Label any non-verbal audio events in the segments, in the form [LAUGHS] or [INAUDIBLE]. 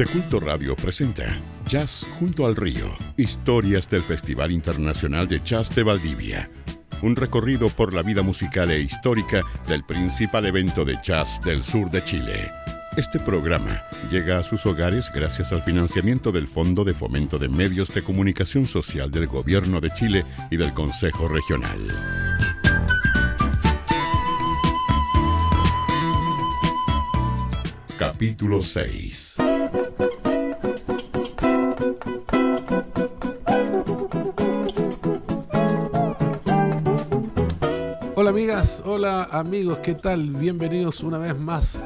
De Culto Radio presenta Jazz junto al río, historias del Festival Internacional de Jazz de Valdivia. Un recorrido por la vida musical e histórica del principal evento de jazz del sur de Chile. Este programa llega a sus hogares gracias al financiamiento del Fondo de Fomento de Medios de Comunicación Social del Gobierno de Chile y del Consejo Regional. Capítulo 6 hola amigos, ¿qué tal? Bienvenidos una vez más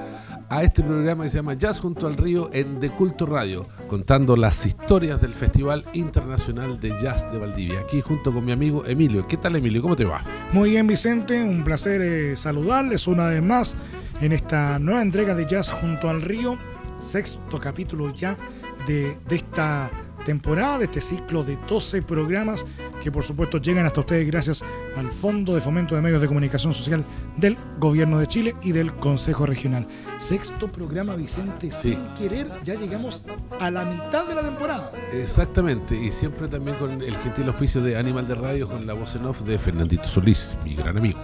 a este programa que se llama Jazz junto al río en De Culto Radio, contando las historias del Festival Internacional de Jazz de Valdivia, aquí junto con mi amigo Emilio. ¿Qué tal Emilio? ¿Cómo te va? Muy bien Vicente, un placer eh, saludarles una vez más en esta nueva entrega de Jazz junto al río, sexto capítulo ya de, esta temporada, de este ciclo de 12 programas que por supuesto llegan hasta ustedes gracias al Fondo de Fomento de Medios de Comunicación Social del Gobierno de Chile y del Consejo Regional. Sexto programa, Vicente, sin querer, ya llegamos a la mitad de la temporada. Exactamente, y siempre también con el gentil auspicio de Animal de Radio con la voz en off de Fernandito Solís, mi gran amigo.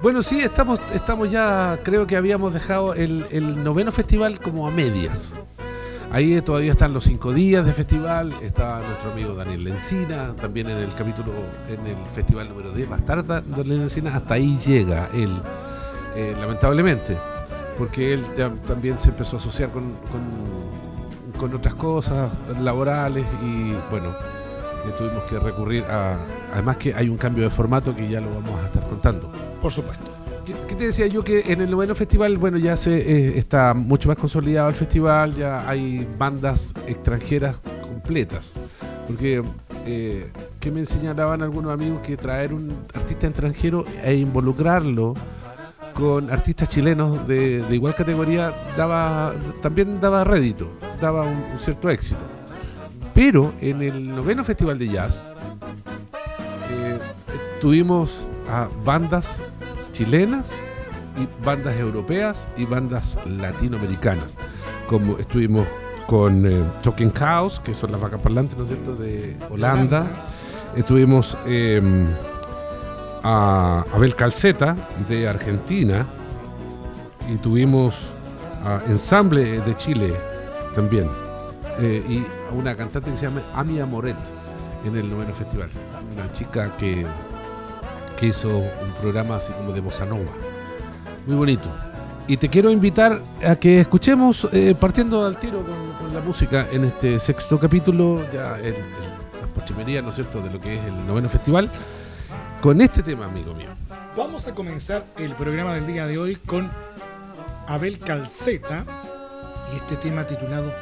Bueno, sí, estamos, estamos ya, creo que habíamos dejado el, el noveno festival como a medias. Ahí todavía están los cinco días de festival, está nuestro amigo Daniel Lencina, también en el capítulo, en el festival número 10, más tarde Daniel Lencina, hasta ahí llega él, eh, lamentablemente, porque él también se empezó a asociar con, con, otras cosas laborales y bueno, tuvimos que recurrir a, además que hay un cambio de formato que ya lo vamos a estar contando. Por supuesto. ¿Qué te decía yo? Que en el noveno festival, bueno, ya se eh, está mucho más consolidado el festival, ya hay bandas extranjeras completas. Porque, eh, que me enseñaban algunos amigos que traer un artista extranjero e involucrarlo con artistas chilenos de, igual categoría daba también daba rédito, daba un, cierto éxito. Pero en el noveno festival de jazz eh, tuvimos a bandas chilenas y bandas europeas y bandas latinoamericanas. Como estuvimos con eh, Talking Cows, que son las vacas parlantes, ¿no es cierto?, de Holanda. Estuvimos em, a Abel Calceta, de Argentina. Y tuvimos a Ensamble de Chile también. Eh, y a una cantante que se llama Amia Moret en el noveno festival. Una chica que que hizo un programa así como de bossa nova. Muy bonito. Y te quiero invitar a que escuchemos, eh, partiendo al tiro con, la música, en este sexto capítulo, ya en, las postrimerías, ¿no es cierto?, de lo que es el noveno festival, con este tema, amigo mío. Vamos a comenzar el programa del día de hoy con Abel Calceta y este tema titulado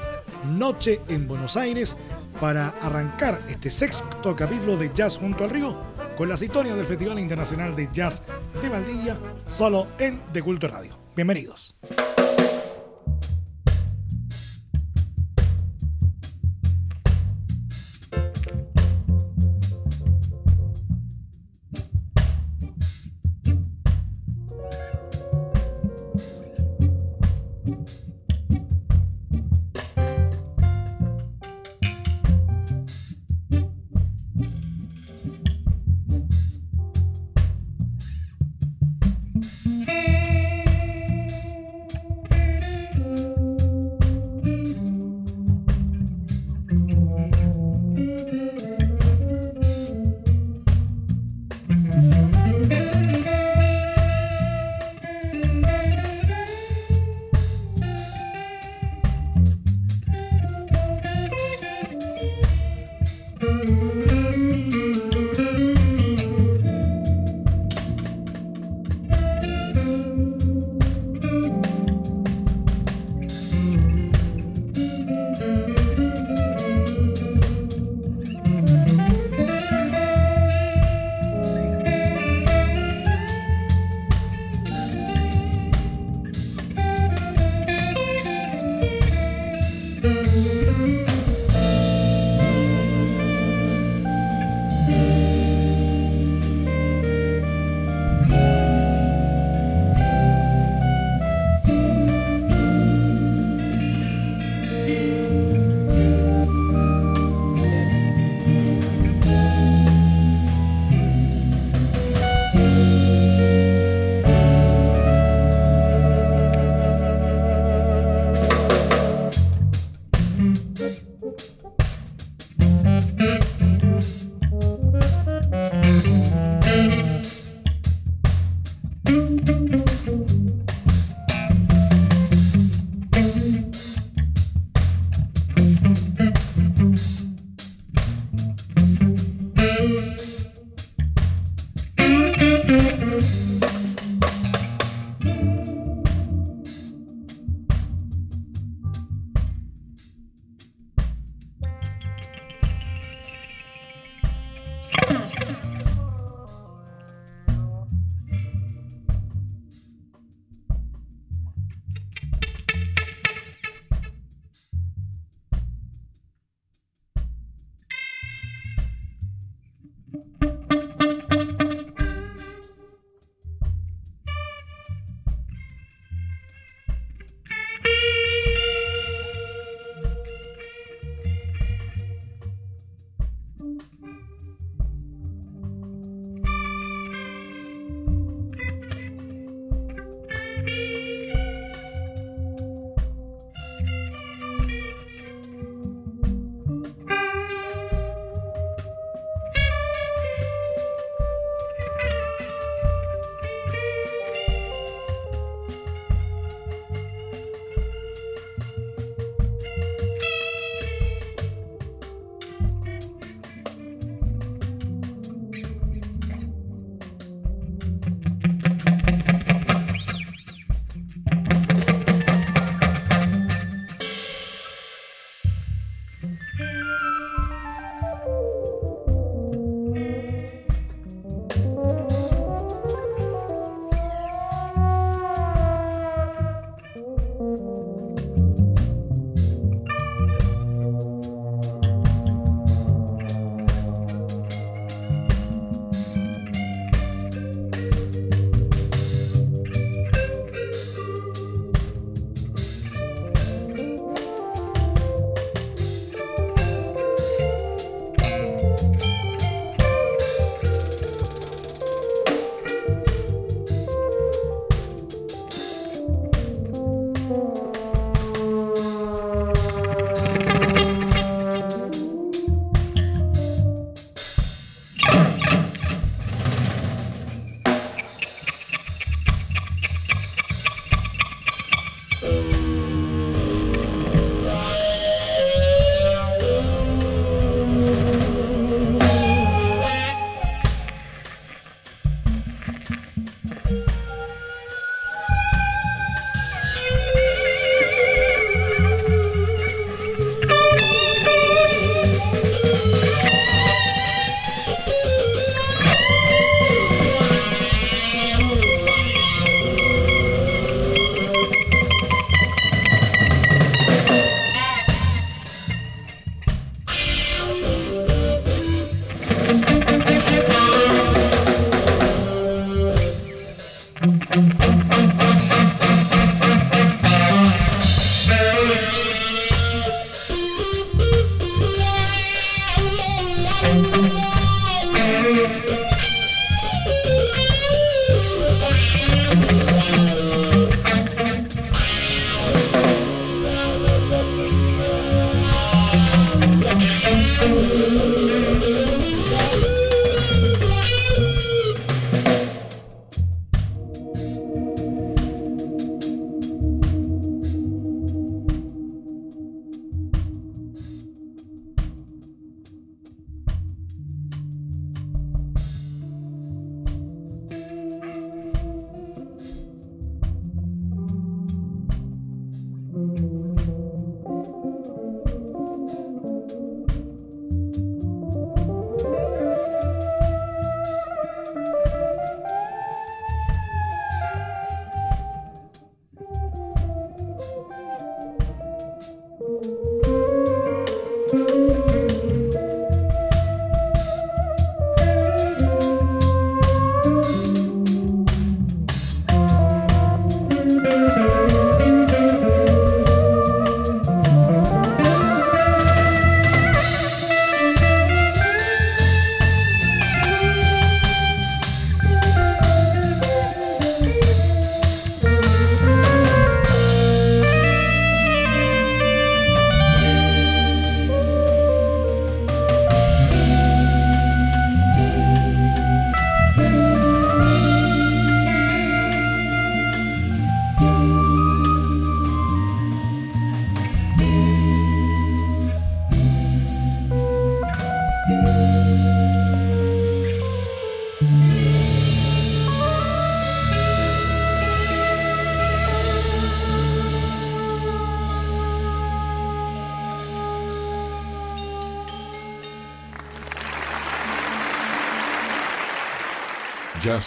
Noche en Buenos Aires para arrancar este sexto capítulo de Jazz junto al río con las historias del Festival Internacional de Jazz de Valdivia, solo en De Culto Radio. Bienvenidos.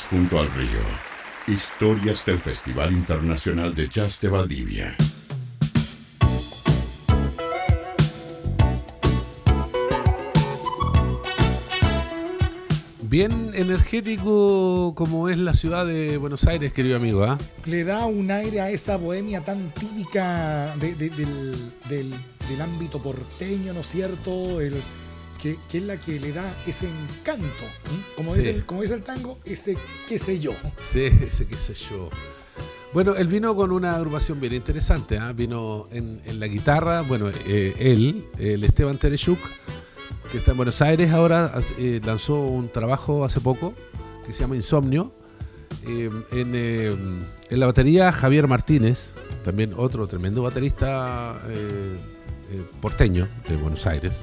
Junto al río. Historias del Festival Internacional de Jazz de Valdivia. Bien energético como es la ciudad de Buenos Aires, querido amigo. ¿ah? Le da un aire a esa bohemia tan típica de- de- del, del- del ámbito porteño, ¿no es cierto? El, que, que es la que le da ese encanto. Como, Sí. dice el, como dice el tango, ese qué sé yo. Sí, ese qué sé yo. Bueno, él vino con una agrupación bien interesante. ¿ah? Vino en, en la guitarra, bueno, eh, él, el Esteban Tereshuk, que está en Buenos Aires ahora, eh, lanzó un trabajo hace poco que se llama Insomnio. Eh, en, en la batería, Javier Martínez, también otro tremendo baterista porteño de Buenos Aires.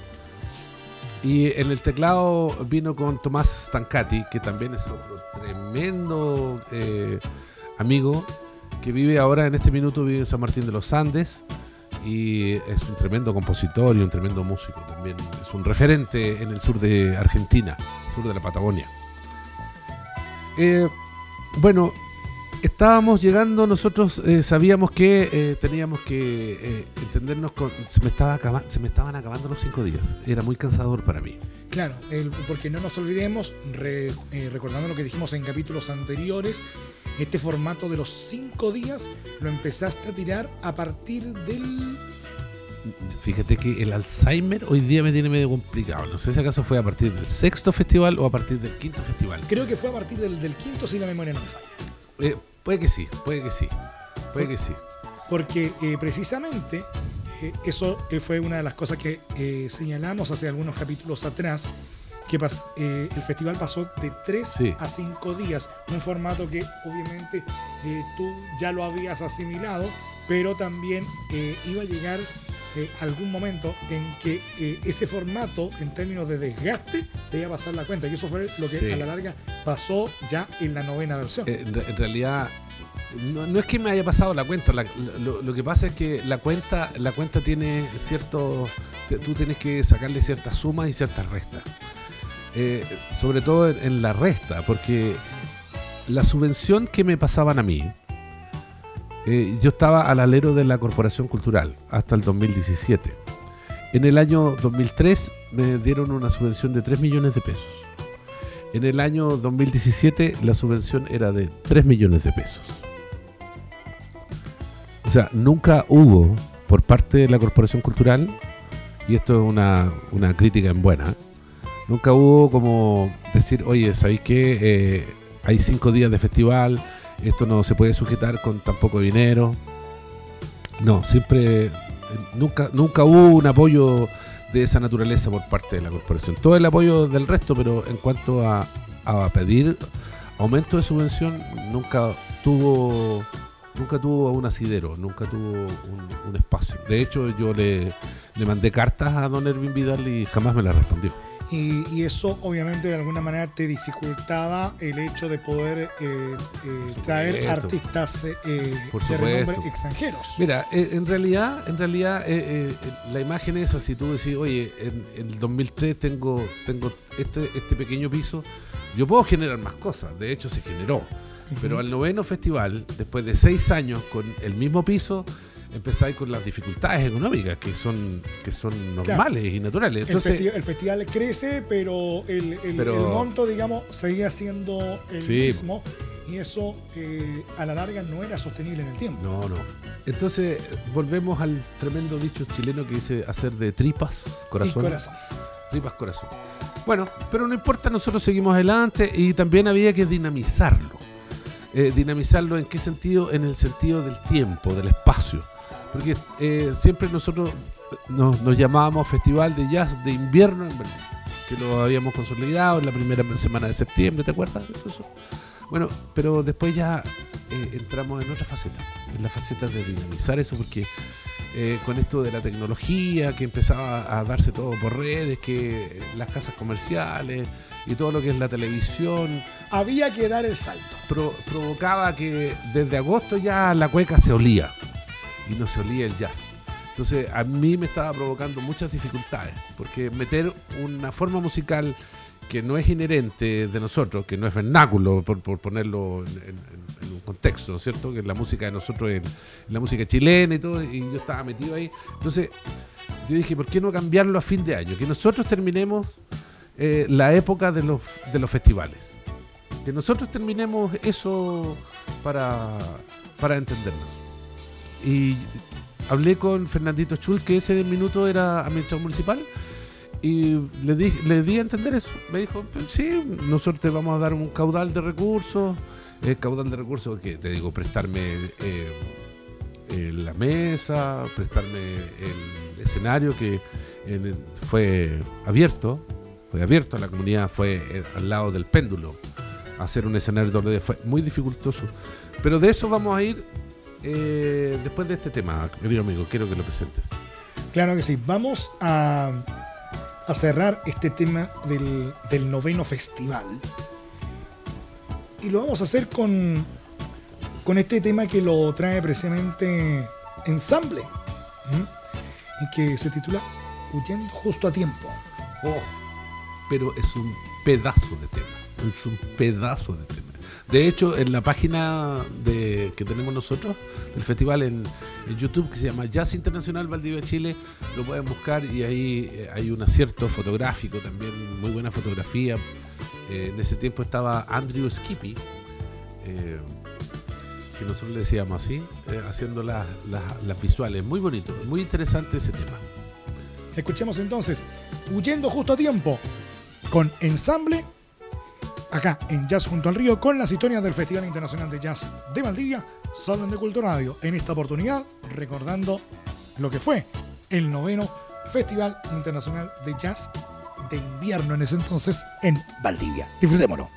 Y en el teclado vino con Tomás Stancati, que también es otro tremendo eh, amigo que vive ahora en este minuto vive en San Martín de los Andes y es un tremendo compositor y un tremendo músico también. Es un referente en el sur de Argentina, sur de la Patagonia. Eh, bueno, estábamos llegando, nosotros eh, sabíamos que eh, teníamos que eh, entendernos con... Se me, estaba se me estaban acabando los cinco días. Era muy cansador para mí. Claro, el- porque no nos olvidemos, re- recordando lo que dijimos en capítulos anteriores, este formato de los cinco días lo empezaste a tirar a partir del Fíjate que el Alzheimer hoy día me tiene medio complicado. No sé si acaso fue a partir del sexto festival o a partir del quinto festival. Creo que fue a partir del, del quinto, si la memoria no me falla. Eh, puede que sí, puede que sí. Puede que sí. Porque eh, precisamente eh, eso eh, fue una de las cosas que eh, señalamos hace algunos capítulos atrás, que eh, el festival pasó de 3 Sí. a 5 días, un formato que obviamente eh, tú ya lo habías asimilado, pero también eh, iba a llegar eh, algún momento en que eh, ese formato, en términos de desgaste, te iba a pasar la cuenta. Y eso fue lo que Sí. a la larga pasó ya en la novena versión. Eh, en, re- en realidad, no, no es que me haya pasado la cuenta. la- lo, lo que pasa es que la cuenta, la cuenta tiene cierto. Tú tienes que sacarle ciertas sumas y ciertas restas. Eh, sobre todo en, en la resta, porque la subvención que me pasaban a mí, eh, yo estaba al alero de la Corporación Cultural hasta el 2017. En el año 2003 me dieron una subvención de 3 millones de pesos. En el año 2017 la subvención era de 3 millones de pesos. O sea, nunca hubo por parte de la Corporación Cultural, y esto es una, una crítica en buena, nunca hubo como decir, oye, ¿sabéis qué? Eh, hay cinco días de festival, esto no se puede sujetar con tan poco dinero. No, siempre, nunca, nunca hubo un apoyo de esa naturaleza por parte de la corporación. Todo el apoyo del resto, pero en cuanto a, a pedir aumento de subvención, nunca tuvo nunca tuvo un asidero, nunca tuvo un, un espacio. De hecho, yo le, le mandé cartas a don Erwin Vidal y jamás me las respondió. Y, y eso obviamente de alguna manera te dificultaba el hecho de poder eh, eh, traer artistas eh, Por de renombre extranjeros. Mira, eh, en realidad, en realidad eh, eh, la imagen es así, tú decís, oye, en, en el 2003 tengo, tengo este, este pequeño piso, yo puedo generar más cosas, de hecho se generó, pero al noveno festival, después de seis años con el mismo piso, empezáis con las dificultades económicas que son, que son normales y naturales. el, Entonces, festi- el festival crece, pero el, el- Pero- el monto, digamos, seguía siendo el Sí. mismo. Y eso eh, a la larga no era sostenible en el tiempo. No, no. Entonces, volvemos al tremendo dicho chileno que dice hacer de tripas, corazón. Y corazón. Tripas Corazón. Bueno, pero no importa, nosotros seguimos adelante y también había que dinamizarlo. Eh, dinamizarlo en qué sentido? En el sentido del tiempo, del espacio. Porque eh, siempre nosotros nos, nos llamábamos Festival de Jazz de Invierno en Berlín, que lo habíamos consolidado en la primera semana de septiembre, ¿te acuerdas? Bueno, pero después ya eh, entramos en otra faceta, en la faceta de dinamizar eso, porque eh, con esto de la tecnología, que empezaba a darse todo por redes, que las casas comerciales y todo lo que es la televisión, Había que dar el salto. pro- provocaba que desde agosto ya la cueca se olía y no se olía el jazz. Entonces a mí me estaba provocando muchas dificultades, porque meter una forma musical que no es inherente de nosotros, que no es vernáculo, por, ponerlo en, un contexto, ¿no es cierto? Que la música de nosotros es la música chilena y todo, y yo estaba metido ahí. Entonces, yo dije, ¿por qué no cambiarlo a fin de año? Que nosotros terminemos eh, la época de los, festivales. Que nosotros terminemos eso para entendernos. Y hablé con Fernandito Chul, que ese minuto era administrador municipal, y le di, le di a entender eso. Me dijo, sí, nosotros te vamos a dar un caudal de recursos, eh, caudal de recursos que te digo, prestarme eh, la mesa, prestarme el escenario que fue abierto, fue abierto a la comunidad, fue eh, al lado del péndulo, hacer un escenario donde fue muy dificultoso. Pero de eso vamos a ir después de este tema, querido amigo, quiero que lo presentes. Claro que sí, vamos a a cerrar este tema del, noveno festival. Y lo vamos a hacer con, con este tema que lo trae precisamente Ensamble. Y que se titula Huyendo justo a tiempo. Oh, pero es un pedazo de tema. Es un pedazo de tema. De hecho, en la página que tenemos nosotros, del festival en, YouTube, que se llama Jazz Internacional Valdivia Chile, lo pueden buscar y ahí eh, hay un acierto fotográfico también, muy buena fotografía. Eh, en ese tiempo estaba Andrew Skippy, eh, que nosotros le decíamos así, haciendo las, las visuales. Muy bonito, muy interesante ese tema. Escuchemos entonces, huyendo justo a tiempo, con ensamble acá en Jazz Junto al Río con las historias del Festival Internacional de Jazz de Valdivia, Salón de Cultura Radio. En esta oportunidad, recordando lo que fue el noveno Festival Internacional de Jazz de invierno en ese entonces en Valdivia. Disfrutémoslo.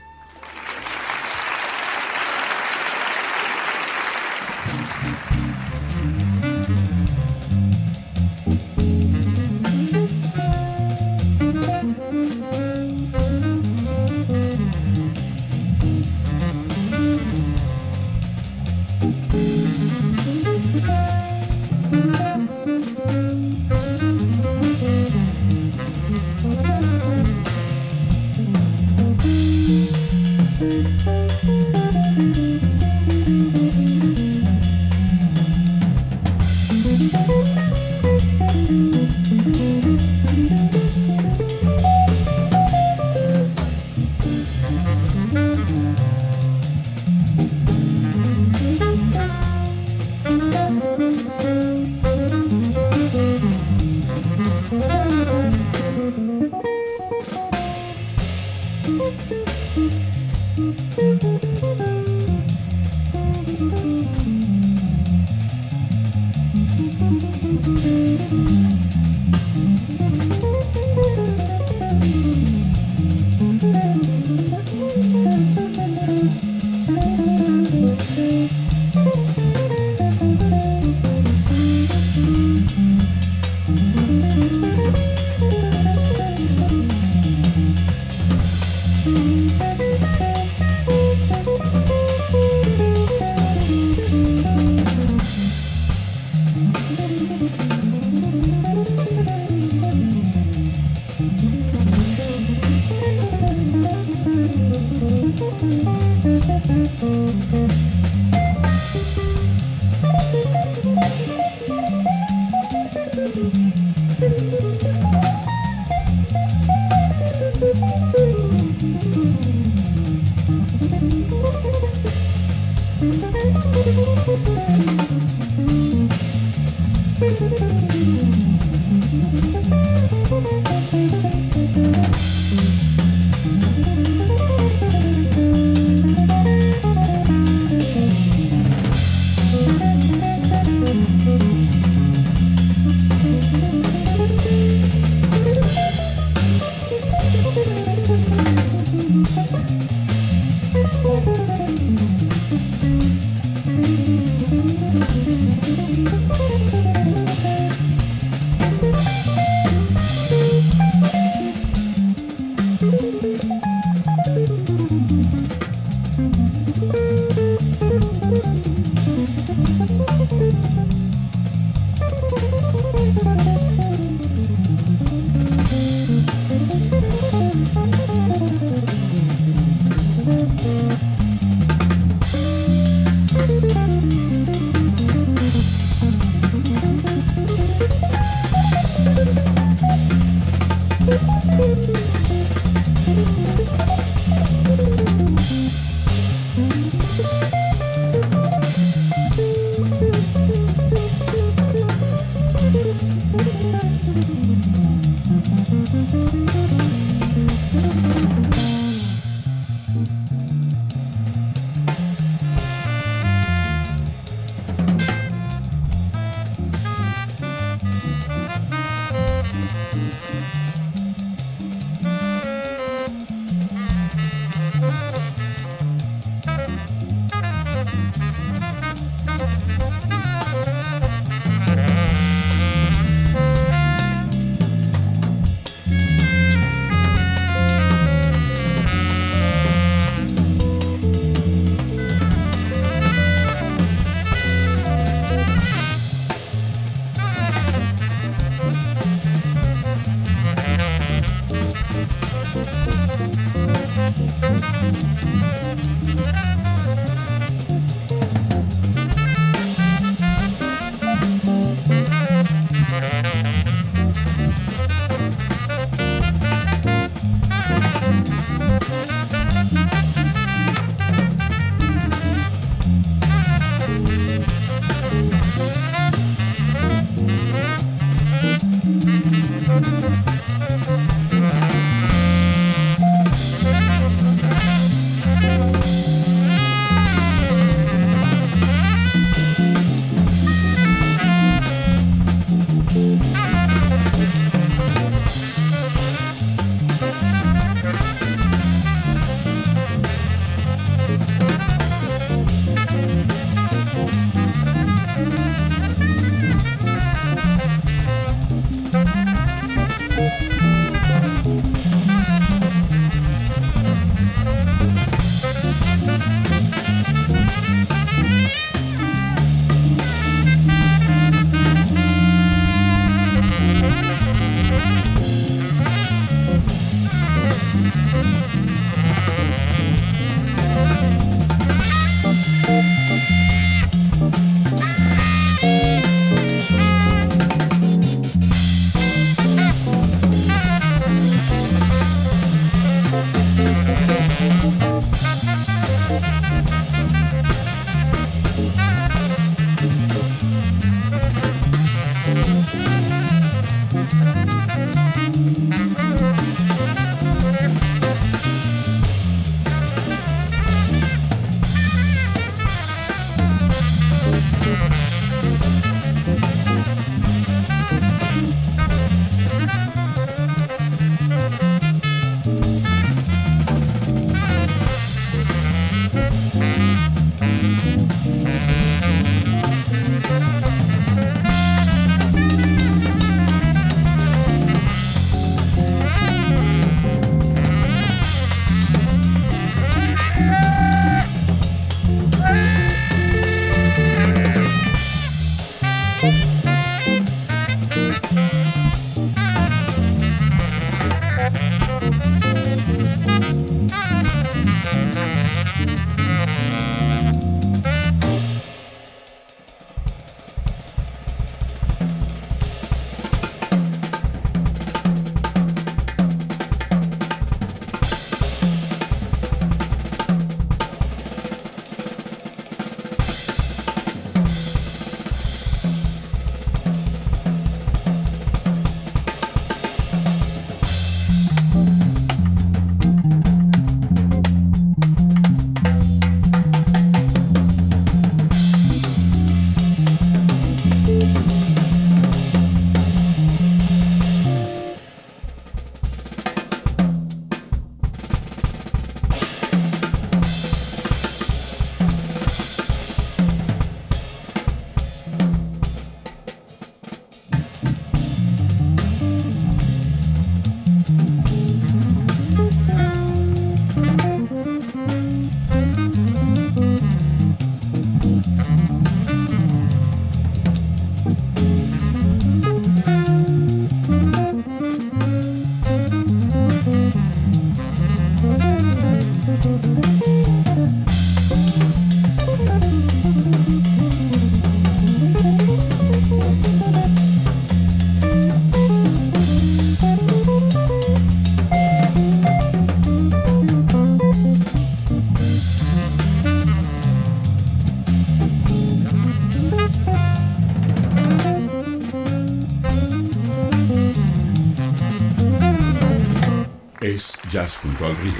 Jazz junto al río.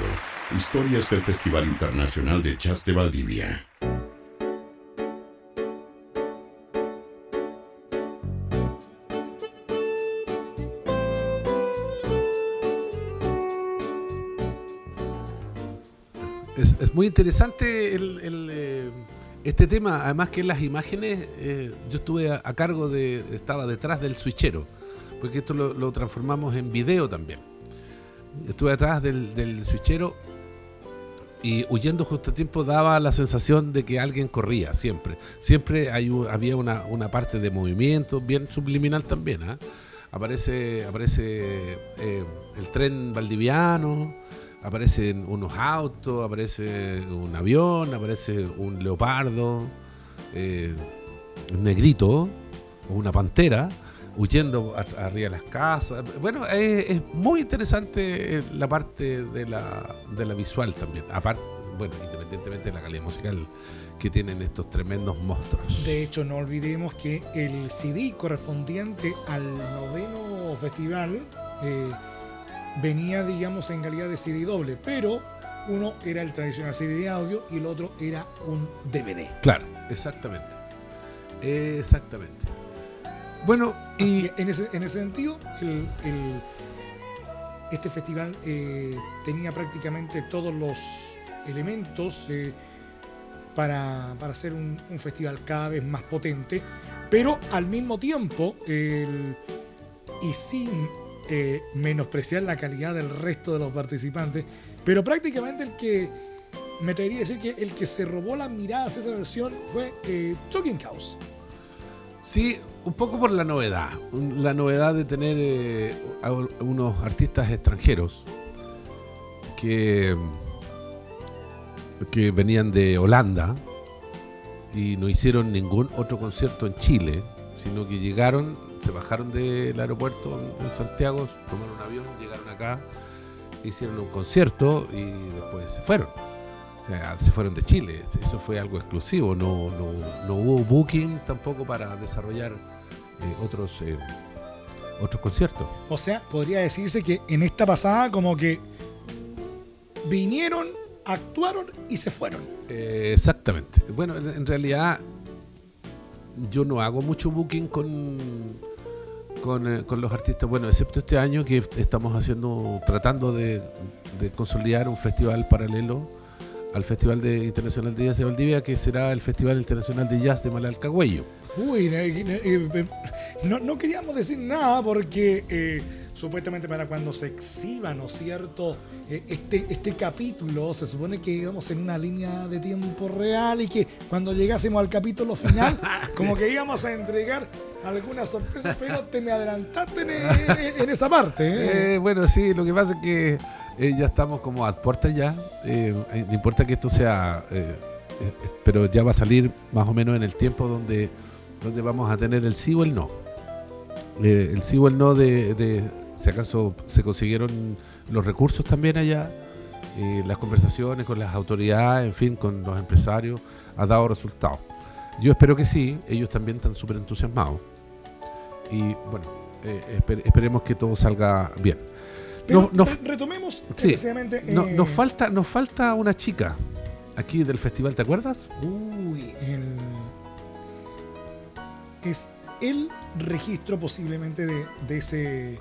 Historias del Festival Internacional de Jazz de Valdivia. Es, muy interesante eh, este tema, además que en las imágenes eh, yo estuve a, cargo de, estaba detrás del switchero, porque esto lo transformamos en video también estuve atrás del, del switchero y huyendo justo a tiempo daba la sensación de que alguien corría, siempre. Siempre hay, había una, parte de movimiento, bien subliminal también. ¿ah? Aparece, aparece eh, el tren valdiviano, aparecen unos autos, aparece un avión, aparece un leopardo, eh, un negrito o una pantera huyendo arriba de las casas. Bueno, es, muy interesante eh, la parte de la, de la visual también. Aparte, bueno, independientemente de la calidad musical que tienen estos tremendos monstruos. De hecho, no olvidemos que el CD correspondiente al noveno festival eh, venía, digamos, en calidad de CD doble, pero uno era el tradicional CD de audio y el otro era un DVD. Claro, exactamente. Exactamente. Bueno, y en ese, en ese sentido, este festival eh, tenía prácticamente todos los elementos eh, para, para, ser un, festival cada vez más potente, pero al mismo tiempo, y sin eh, menospreciar la calidad del resto de los participantes, pero prácticamente el que me atrevería a decir que el que se robó las miradas a esa versión fue Talking House. Sí, un poco por la novedad, la novedad de tener eh, unos artistas extranjeros que, que venían de Holanda y no hicieron ningún otro concierto en Chile, sino que llegaron, se bajaron del aeropuerto en Santiago, tomaron un avión, llegaron acá, hicieron un concierto y después se fueron. Se fueron de Chile, eso fue algo exclusivo, no, no, no hubo booking tampoco para desarrollar eh, otros, eh, otros conciertos. O sea, podría decirse que en esta pasada como que vinieron, actuaron y se fueron. Eh, exactamente. Bueno, en realidad yo no hago mucho booking con, con, con, los artistas, bueno, excepto este año que estamos haciendo, tratando de, de consolidar un festival paralelo al Festival de Internacional de Jazz de Valdivia, que será el Festival Internacional de Jazz de Malalcagüello. Uy, no, no, queríamos decir nada porque eh, supuestamente para cuando se exhiba, ¿no es cierto? Eh, este, este capítulo se supone que íbamos en una línea de tiempo real y que cuando llegásemos al capítulo final, [LAUGHS] como que íbamos a entregar alguna sorpresa, pero te me adelantaste en, [LAUGHS] esa parte. ¿eh? bueno, sí, lo que pasa es que ya estamos como a puertas ya. no importa que esto sea, pero ya va a salir más o menos en el tiempo donde donde vamos a tener el sí o el no. Eh, el sí o el no de, si acaso se consiguieron los recursos también allá, eh, las conversaciones con las autoridades, en fin, con los empresarios, ha dado resultados. Yo espero que sí, ellos también están súper entusiasmados. Y bueno, eh, esperemos que todo salga bien. Retomemos precisamente. nos, falta, nos falta una chica aquí del festival, ¿te acuerdas? Uy, el es el registro posiblemente de, ese,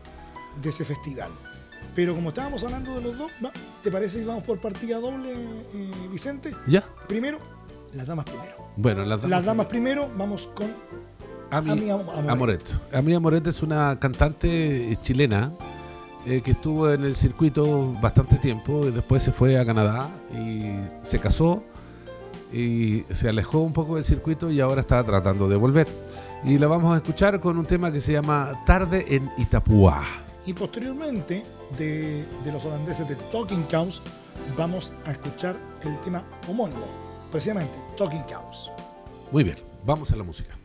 de ese festival. Pero como estábamos hablando de los dos, ¿te parece si vamos por partida doble, eh, Vicente? Ya. Primero, las damas primero. Bueno, las damas, primero. vamos con Ami, Amoret. Ami Amoret es una cantante chilena eh, que estuvo en el circuito bastante tiempo y después se fue a Canadá y se casó y se alejó un poco del circuito y ahora está tratando de volver y la vamos a escuchar con un tema que se llama Tarde en Itapúa. Y posteriormente de, los holandeses de Talking Cows vamos a escuchar el tema homónimo, precisamente Talking Cows. Muy bien, vamos a la música.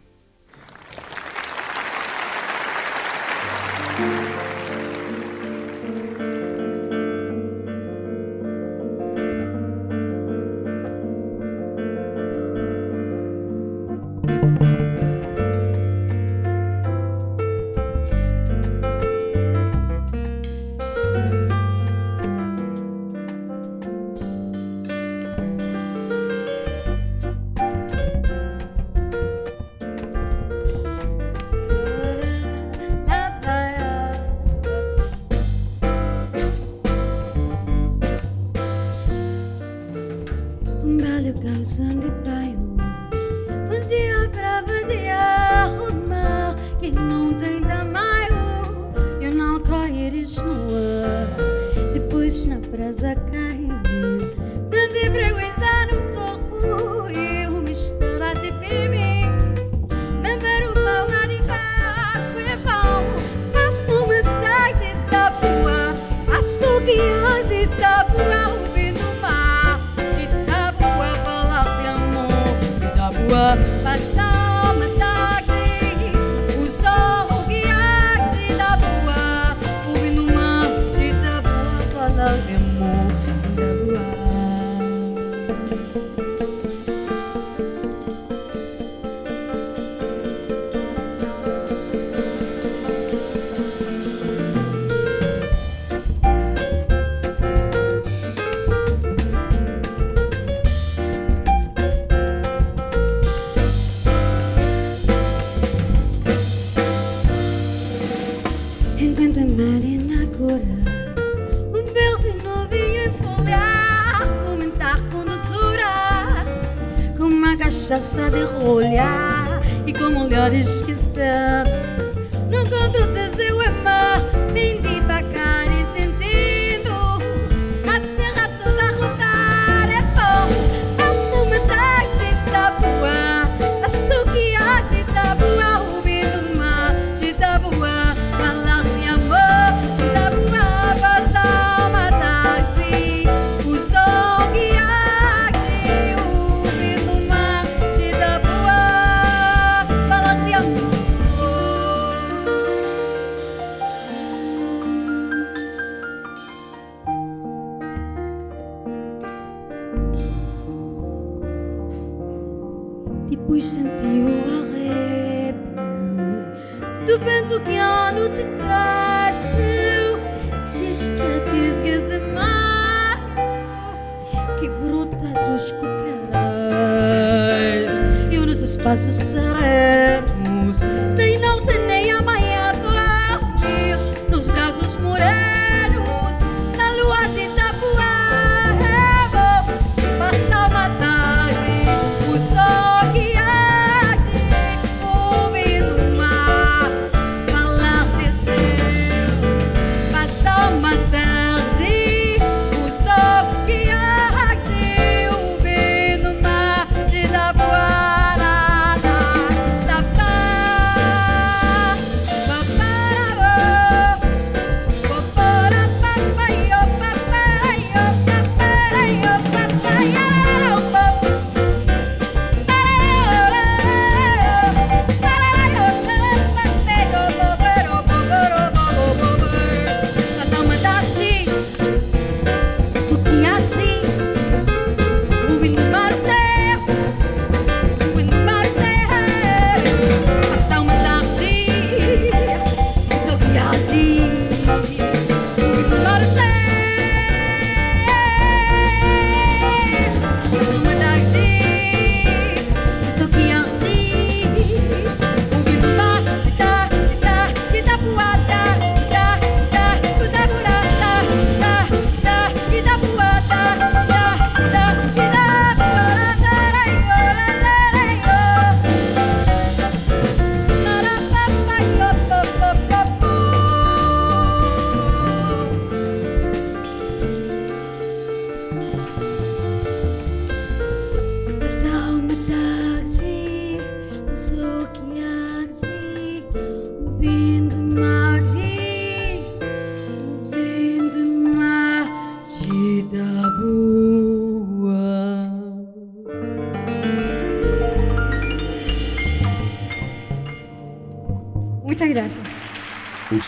chegas a.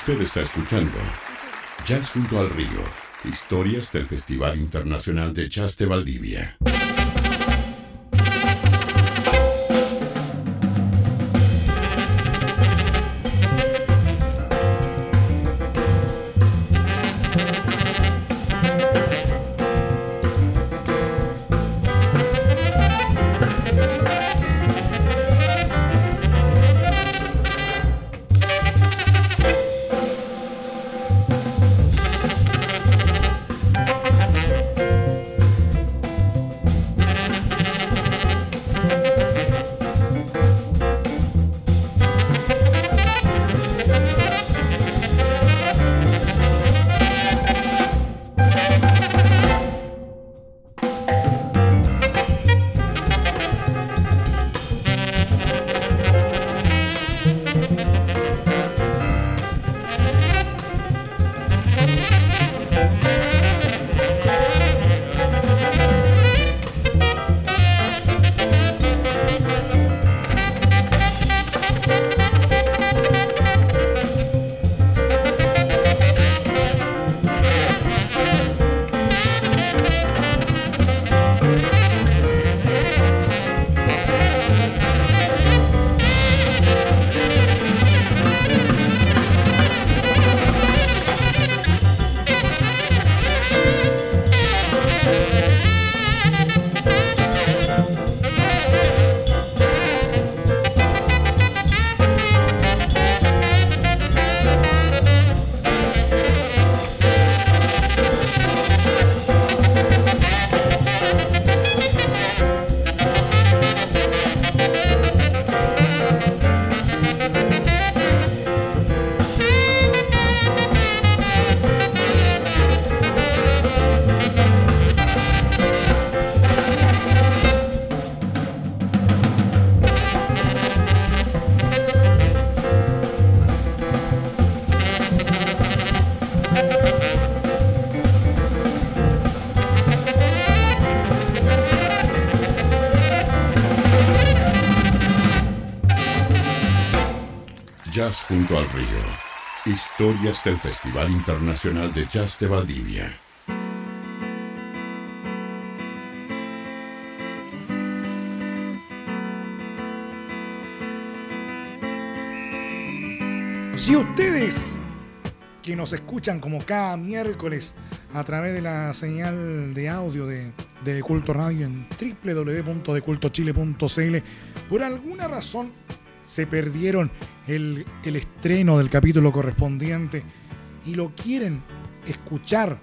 Usted está escuchando Jazz junto al río, historias del Festival Internacional de Jazz de Valdivia. Junto al río. Historias del Festival Internacional de Jazz de Valdivia. Si ustedes que nos escuchan como cada miércoles a través de la señal de audio de, de Culto Radio en www.decultochile.cl, por alguna razón se perdieron el, el estreno del capítulo correspondiente y lo quieren escuchar,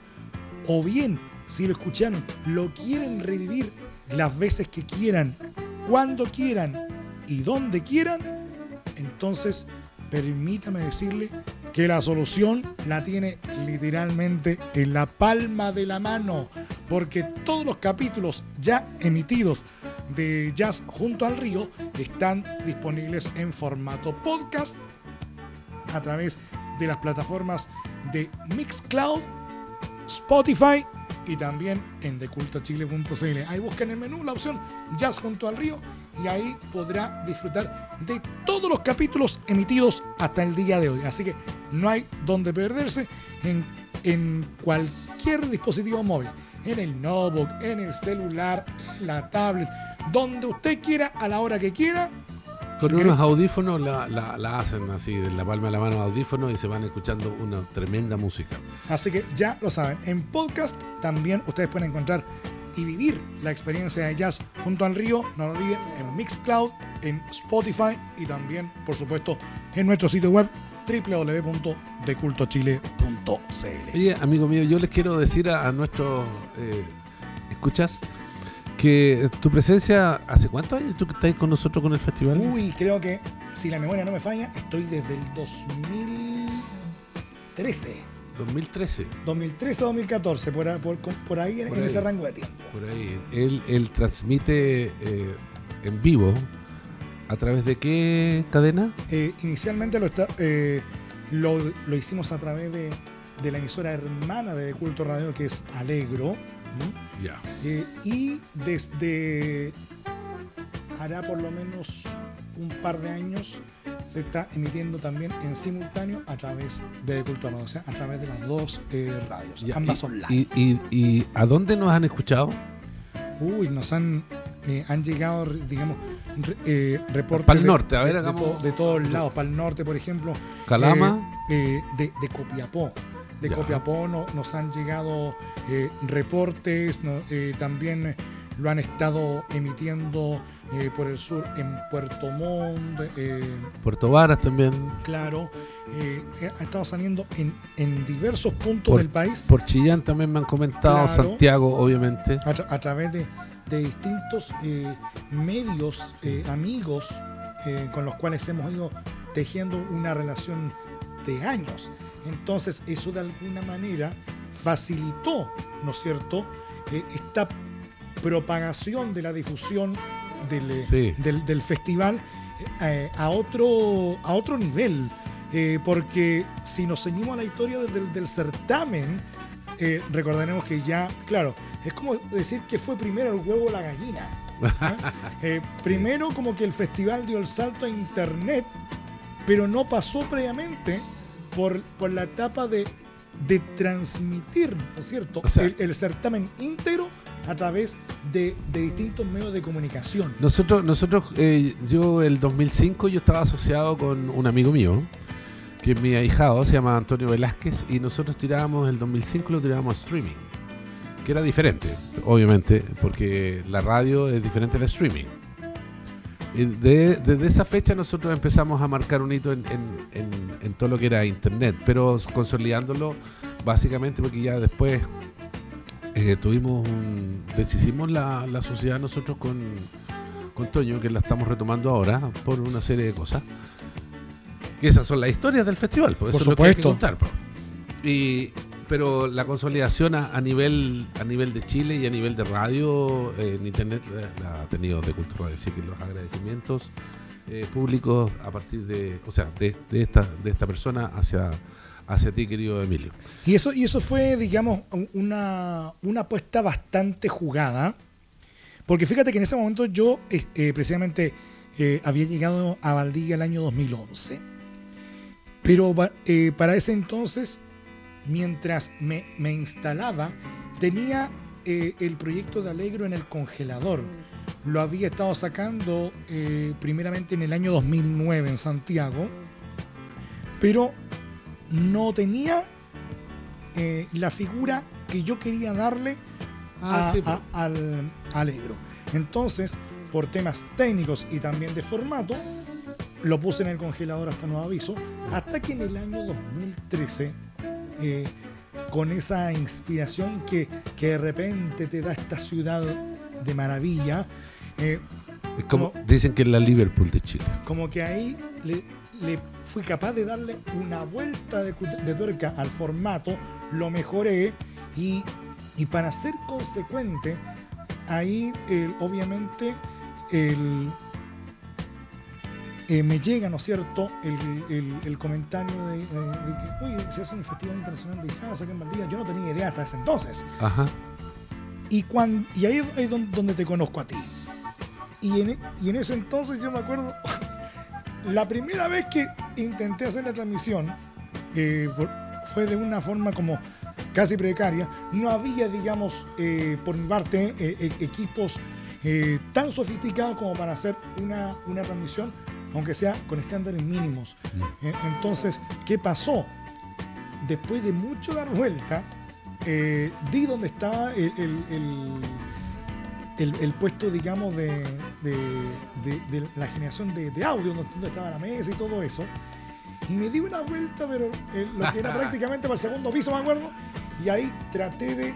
o bien, si lo escucharon, lo quieren revivir las veces que quieran, cuando quieran y donde quieran, entonces permítame decirle que la solución la tiene literalmente en la palma de la mano, porque todos los capítulos ya emitidos de Jazz junto al río están disponibles en formato podcast a través de las plataformas de Mixcloud, Spotify y también en decultachile.cl. Ahí buscan en el menú la opción Jazz junto al río y ahí podrá disfrutar de todos los capítulos emitidos hasta el día de hoy. Así que no hay donde perderse en, en cualquier dispositivo móvil, en el notebook, en el celular, en la tablet, donde usted quiera, a la hora que quiera. Con unos audífonos la, la- la hacen así, de la palma de la mano audífonos y se van escuchando una tremenda música. Así que ya lo saben, en podcast también ustedes pueden encontrar y vivir la experiencia de jazz junto al río, no lo olviden, en Mixcloud, en Spotify y también, por supuesto, en nuestro sitio web www.decultochile.cl. Oye, amigo mío, yo les quiero decir a, a nuestros eh, escuchas que tu presencia, ¿hace cuántos años tú que estás con nosotros con el festival? Uy, creo que si la memoria no me falla, estoy desde el 2013. 2013, 2013-2014, por, a- por, por ahí en, Por en ahí. ese rango de tiempo. por ahí. Él, él transmite eh, en vivo. ¿A través de qué cadena? Eh, inicialmente lo, está- eh, lo, lo hicimos a través de, de la emisora hermana de Culto Radio, que es Alegro. Ya. Eh, y desde hará por lo menos un par de años se está emitiendo también en simultáneo a través de Culto Radio, o sea, a través de las dos eh, radios, Ya, ambas y- online. Y, y, y a dónde nos han escuchado? Uy, nos han, eh, han llegado, digamos, re- eh, reportes de- norte, a ver, de, hagamos- to- de todos lados, para el norte, por ejemplo. Calama. de, de Copiapó. De Ya. No- nos han llegado eh, reportes, no- eh, también lo han estado emitiendo eh, por el sur en Puerto Montt, eh, Puerto Varas también. claro, ha estado saliendo en, en diversos puntos Por- del país Por Chillán también me han comentado. Claro. Santiago, obviamente. a, tra- a través de, de distintos medios, eh, amigos, eh, con los cuales hemos ido tejiendo una relación de años. Entonces, eso de alguna manera facilitó, ¿no es cierto?, Eh, esta propagación de la difusión del, eh, Sí. del, del festival eh, a, otro, a otro nivel. Eh, porque si nos ceñimos a la historia del, del- certamen, eh, recordaremos que ya, claro, es como decir que fue primero el huevo o la gallina. [LAUGHS] primero como que el festival dio el salto a internet, pero no pasó previamente por, por la etapa de, de transmitir, ¿no es cierto?, O sea- el, el certamen íntegro a través de, de distintos medios de comunicación. Nosotros, nosotros eh, yo el 2005 yo estaba asociado con un amigo mío, que es mi ahijado, se llama Antonio Velázquez, y nosotros tirábamos el 2005 lo tirábamos streaming, que era diferente, obviamente, porque la radio es diferente al streaming. De- desde esa fecha nosotros empezamos a marcar un hito en, en- en- en todo lo que era internet, pero consolidándolo básicamente porque ya después eh, tuvimos un, deshicimos la, la sociedad nosotros con, con Toño, que la estamos retomando ahora por una serie de cosas. Y esas son las historias del festival, pues Por eso es lo que hay que supuesto. contar. pues. Y, pero la consolidación a, nivel a nivel de Chile y a nivel de radio eh, en internet la, ha tenido de cultura, así que los agradecimientos eh, públicos a partir de, o sea, de, esta de esta persona hacia hacia ti, querido Emilio. Y eso, y eso fue, digamos, una, una apuesta bastante jugada, porque fíjate que en ese momento yo eh, precisamente eh, había llegado a Valdivia el año 2011, pero para ese entonces, mientras me, me instalaba, tenía el proyecto de Alegro en el congelador. Lo había estado sacando primeramente en el año 2009 en Santiago, pero no tenía eh, la figura que yo quería darle ah, pues. al Alegro. Entonces, por temas técnicos y también de formato, lo puse en el congelador hasta nuevo aviso, hasta que en el año 2013, eh, con esa inspiración que, de repente te da esta ciudad de maravilla, eh, es como, dicen que es la Liverpool de Chile. Como que ahí le, le fui capaz de darle una vuelta de, tuerca al formato, lo mejoré y, para ser consecuente, ahí obviamente el, eh, me llega, ¿no es cierto?, el, comentario de, que, oye, se hace un festival internacional de jazz aquí en Valdivia. Yo no tenía idea hasta ese entonces. Ajá. Y, cuando, y ahí es donde te conozco a ti. Y en, y en ese entonces yo me acuerdo [LAUGHS] la primera vez que intenté hacer la transmisión eh, fue de una forma como casi precaria. No había, digamos, eh, por mi parte, eh, equipos tan sofisticados como para hacer una, transmisión, aunque sea con estándares mínimos. Mm. entonces, ¿qué pasó? Después de mucho dar vuelta, di donde estaba el el, puesto, digamos, de, la generación de, audio, donde, estaba la mesa y todo eso. Y me di una vuelta, pero eh, lo que era [LAUGHS] prácticamente para el segundo piso, me acuerdo. Y ahí traté de,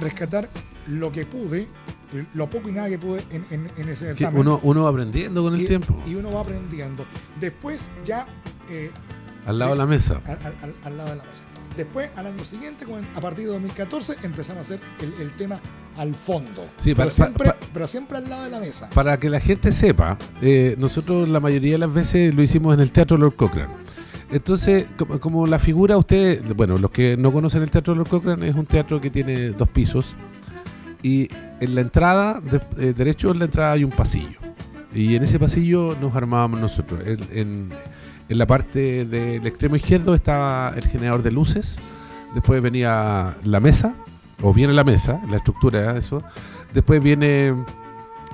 rescatar lo que pude, lo poco y nada que pude en, ese Uno, uno va aprendiendo con el tiempo. Y uno va aprendiendo. Después ya... Eh, al lado de la mesa. al lado de la mesa. Después, al año siguiente, a partir de 2014, empezamos a hacer el, tema al fondo. Sí, pero, siempre, pero siempre al lado de la mesa. Para que la gente sepa, eh, nosotros la mayoría de las veces lo hicimos en el Teatro Lord Cochrane. Entonces, como, la figura, usted, bueno, los que no conocen el Teatro Lord Cochrane, es un teatro que tiene dos pisos. Y en la entrada, de, eh, derecho en la entrada hay un pasillo. Y en ese pasillo nos armábamos nosotros. en en la parte del extremo izquierdo estaba el generador de luces, después venía la mesa, o viene la mesa, la estructura de eso, después viene,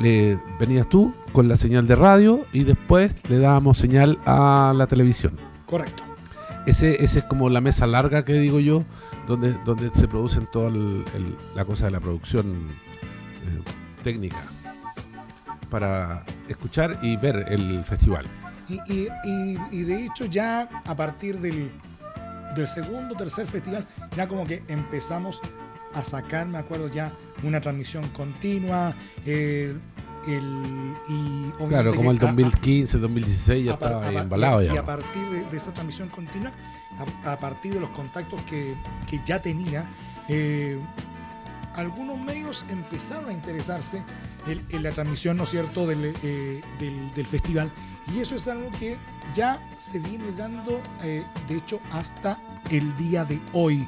eh, venías tú con la señal de radio y después le dábamos señal a la televisión. Correcto. Ese, ese es como la mesa larga que digo yo, donde, donde se producen toda la cosa de la producción eh, técnica para escuchar y ver el festival. Y, de hecho ya a partir del, del segundo, tercer festival, ya como que empezamos a sacar, me acuerdo ya, una transmisión continua. el, y claro, como el 2015, 2016 ya estaba ahí embalado ya. Y a partir de, esa transmisión continua, a, partir de los contactos que, ya tenía, eh, algunos medios empezaron a interesarse en, la transmisión, ¿no es cierto?, del, eh, del, del festival y eso es algo que ya se viene dando, eh, de hecho, hasta el día de hoy.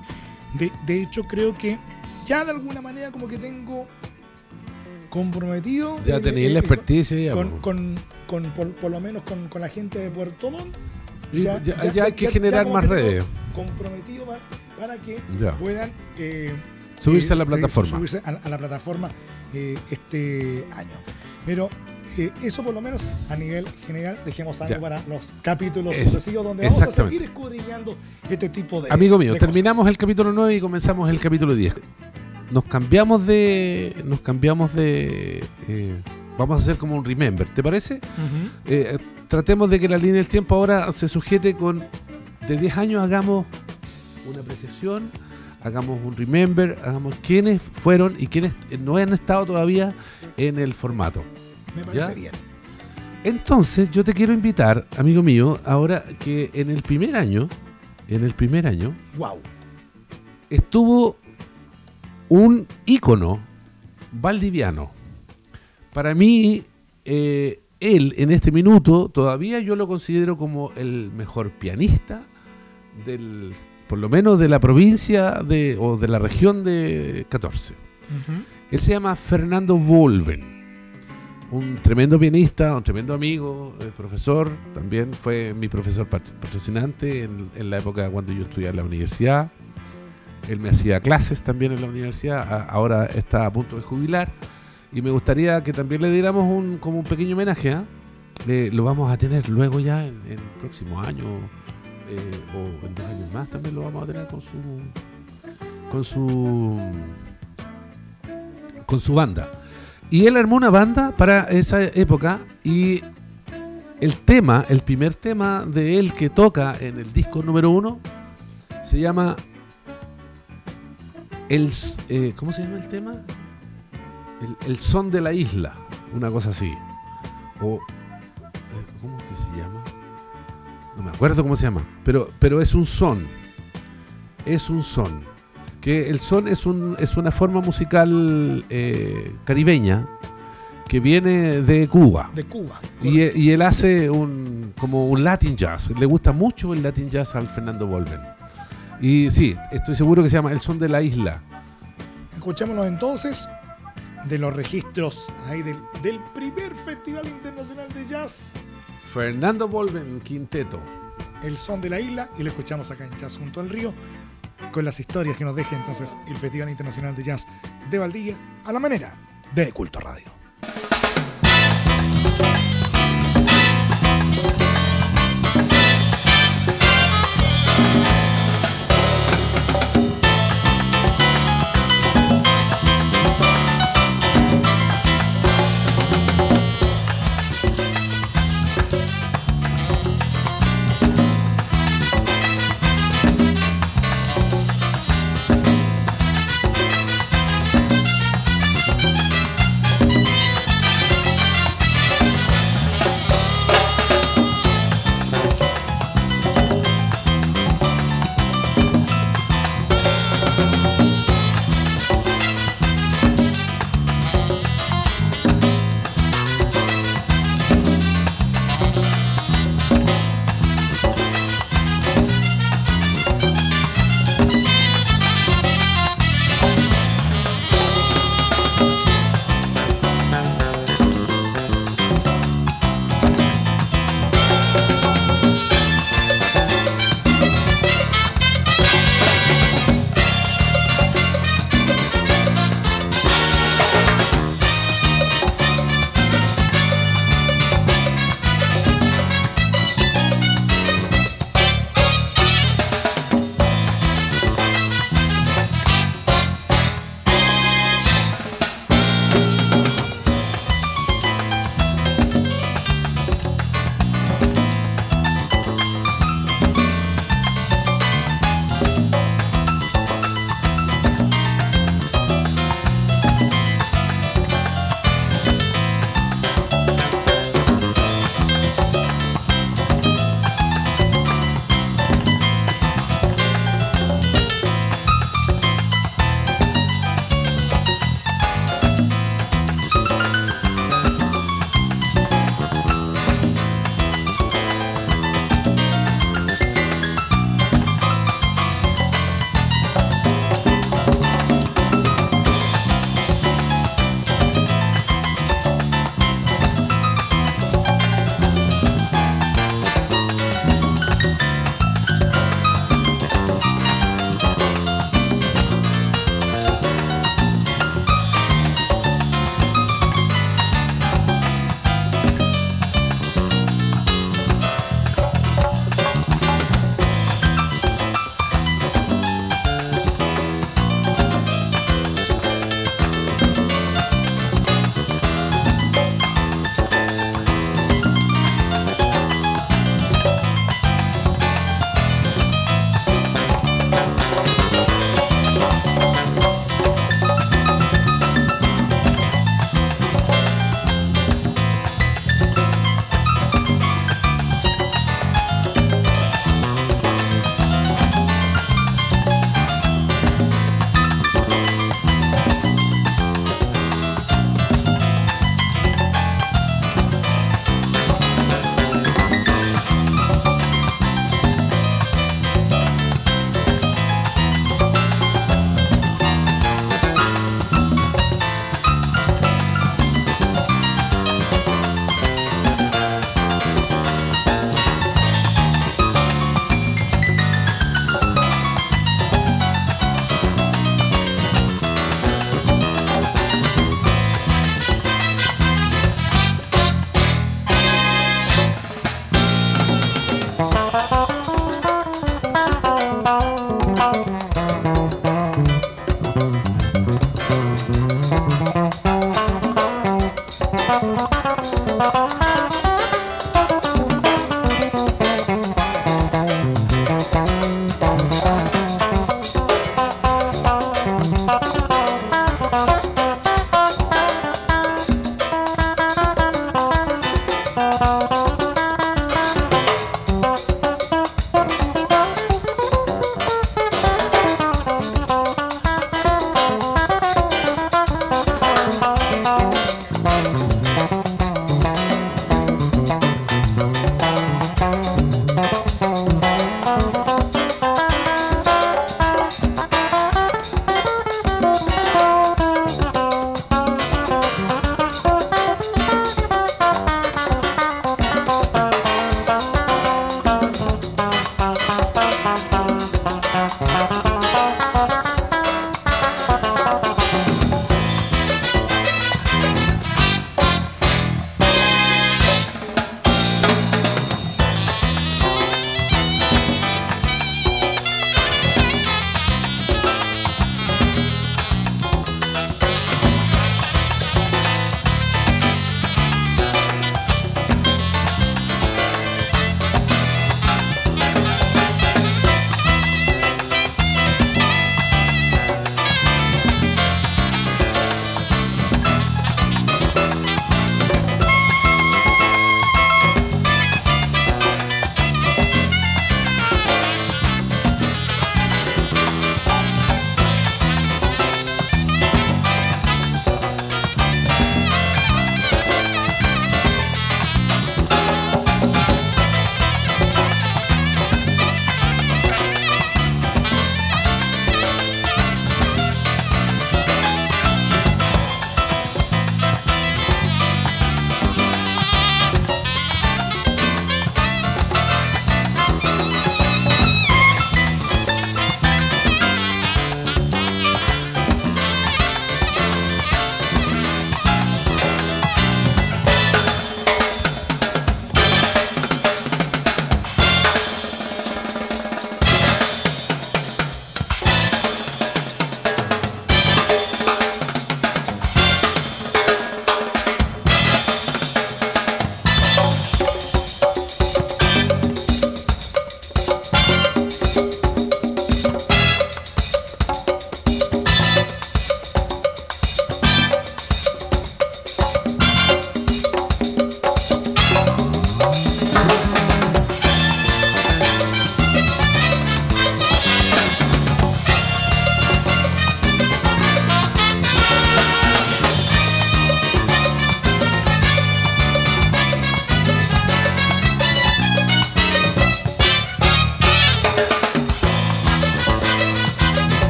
De, hecho, creo que ya de alguna manera como que tengo comprometido. Ya tenéis la experticia. Con, con, por, lo menos con, la gente de Puerto Montt. Ya, hay que generar más redes. Comprometido para, que puedan eh, subirse a la plataforma. Subirse a, la plataforma eh, este año. Pero eh, eso por lo menos a nivel general dejemos algo para los capítulos sucesivos donde vamos a seguir escudriñando este tipo de Amigo mío, terminamos el capítulo 9 y comenzamos el capítulo 10. Nos cambiamos de nos cambiamos de eh, vamos a hacer como un remember, ¿te parece? Eh, tratemos de que la línea del tiempo ahora se sujete con de 10 años hagamos una apreciación hagamos un remember, hagamos quiénes fueron y quiénes no han estado todavía en el formato. Me parece bien. Entonces, yo te quiero invitar, amigo mío, ahora que en el primer año, en el primer año, wow. estuvo un ícono valdiviano. Para mí, eh, él en este minuto todavía yo lo considero como el mejor pianista del por lo menos de la provincia de, o de la región de 14. Él se llama Fernando Volven, un tremendo pianista, un tremendo amigo, eh, profesor, también fue mi profesor patrocinante en, la época cuando yo estudiaba en la universidad. Él me hacía clases también en la universidad, ahora está a punto de jubilar y me gustaría que también le diéramos un, como un pequeño homenaje. ¿ah? lo vamos a tener luego ya en, el próximo año eh, o en dos años más también lo vamos a tener con su con su con su banda. Y él armó una banda para esa época y el tema, el primer tema de él que toca en el disco número uno se llama el eh, ¿cómo se llama el tema? El, son de la isla, una cosa así. O eh, ¿cómo que se llama? No me acuerdo cómo se llama, pero pero es un son. Es un son que el son es, un, es una forma musical eh, caribeña que viene de Cuba. De Cuba. Y, él hace un como un Latin jazz. Le gusta mucho el Latin jazz al Fernando Volven. Y sí, estoy seguro que se llama El son de la isla. Escuchémoslo entonces de los registros ahí del, del primer Festival Internacional de Jazz. Fernando Volven Quinteto. El son de la isla y lo escuchamos acá en Jazz junto al río con las historias que nos deje entonces el Festival Internacional de Jazz de Valdivia a la manera de Culto Radio.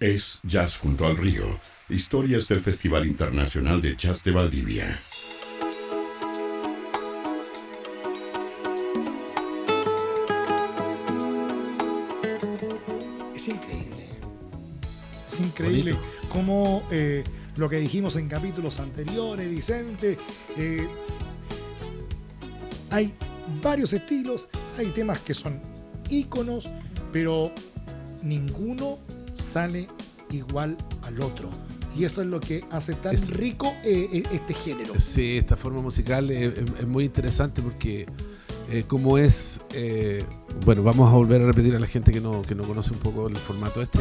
Es Jazz junto al río. Historias del Festival Internacional de Jazz de Valdivia. Es increíble. Es increíble cómo eh, lo que dijimos en capítulos anteriores, Vicente, eh, hay varios estilos, hay temas que son íconos, pero ninguno sale igual al otro. Y eso es lo que hace tan Es- rico eh, eh, este género. Sí, esta forma musical es, es- es muy interesante porque eh, como es, eh, bueno, vamos a volver a repetir a la gente que no, que no conoce un poco el formato este,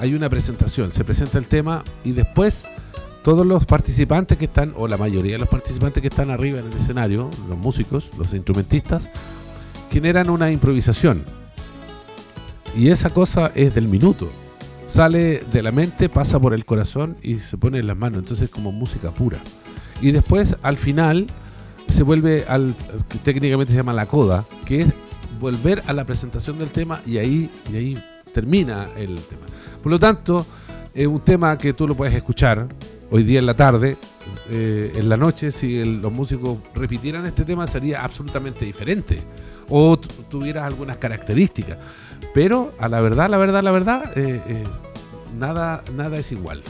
hay una presentación, se presenta el tema y después todos los participantes que están, o la mayoría de los participantes que están arriba en el escenario, los músicos, los instrumentistas, generan una improvisación. Y esa cosa es del minuto. Sale de la mente, pasa por el corazón y se pone en las manos. Entonces es como música pura. Y después, al final, se vuelve al que técnicamente se llama la coda, que es volver a la presentación del tema y ahí, y ahí termina el tema. Por lo tanto, es un tema que tú lo puedes escuchar hoy día en la tarde, eh, en la noche, si los músicos repitieran este tema sería absolutamente diferente o tu- tuvieras algunas características. Pero a la verdad, la verdad, la verdad, eh, eh, nada, nada es igual.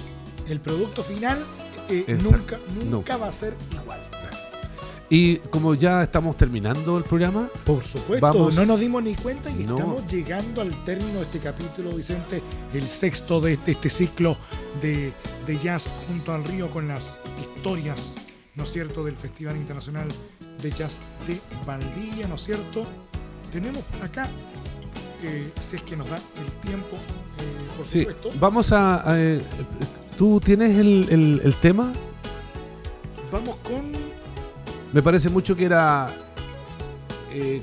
El producto final eh, nunca, nunca va a ser igual. Y como ya estamos terminando el programa, Por supuesto, Vamos- no nos dimos ni cuenta y No. estamos llegando al término de este capítulo, Vicente, el sexto de, de este ciclo de, de jazz junto al río con las historias, ¿no es cierto?, del Festival Internacional de Jazz de Valdivia, ¿no es cierto? Tenemos por acá, eh, si es que nos da el tiempo, eh, por sí, supuesto, vamos a... a, eh, ¿Tú tienes el, el- el tema? vamos con Me parece mucho que era... eh,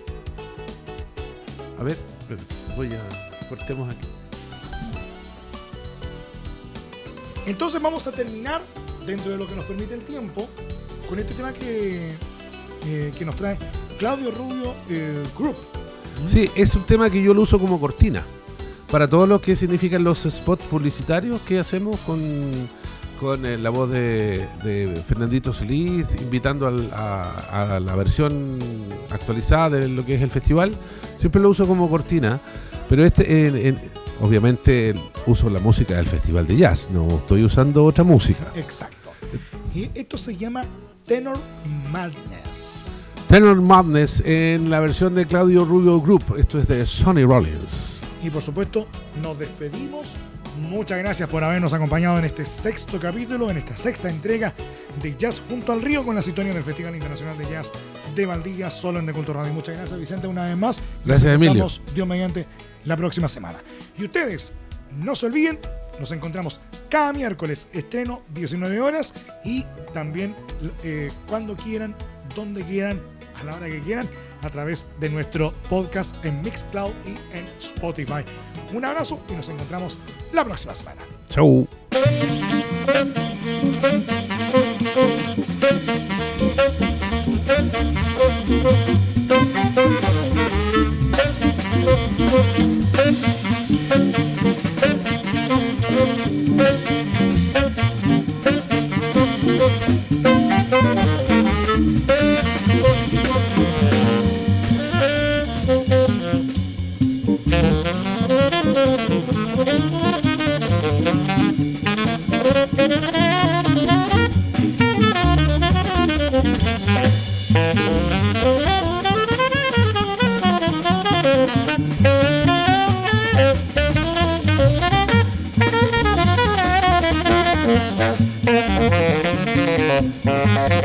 a ver, voy a... Cortemos aquí. Entonces vamos a terminar, dentro de lo que nos permite el tiempo, con este tema que, que nos trae Claudio Rubio Group. Sí, es un tema que yo lo uso como cortina. Para todo lo que significan los spots publicitarios que hacemos con, con eh, la voz de, de Fernandito Solís, invitando al- a, a la versión actualizada de lo que es el festival. Siempre lo uso como cortina, pero este, en- en- obviamente, uso la música del festival de jazz, no estoy usando otra música. Exacto. Y esto se llama Tenor Madness. Tenor Madness en la versión de Claudio Rubio Group, esto es de Sonny Rollins. Y por supuesto, nos despedimos. Muchas gracias por habernos acompañado en este sexto capítulo, en esta sexta entrega de Jazz junto al río con la sintonía del Festival Internacional de Jazz de Valdivia, solo en De Culto Radio. Muchas gracias, Vicente, una vez más. Gracias, Nos Emilio. Dios mediante, la próxima semana. Y ustedes, no se olviden, nos encontramos cada miércoles, estreno 19 horas y también eh, cuando quieran, donde quieran, a la hora que quieran a través de nuestro podcast en Mixcloud y en Spotify. Un abrazo y nos encontramos la próxima semana. Chau. [LAUGHS] Thank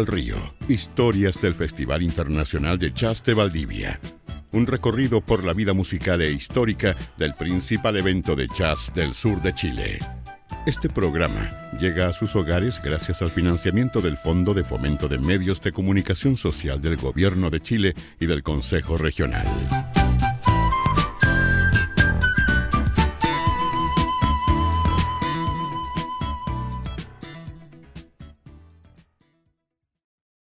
Al río. Historias del Festival Internacional de Jazz de Valdivia. Un recorrido por la vida musical e histórica del principal evento de jazz del sur de Chile. Este programa llega a sus hogares gracias al financiamiento del Fondo de Fomento de Medios de Comunicación Social del Gobierno de Chile y del Consejo Regional.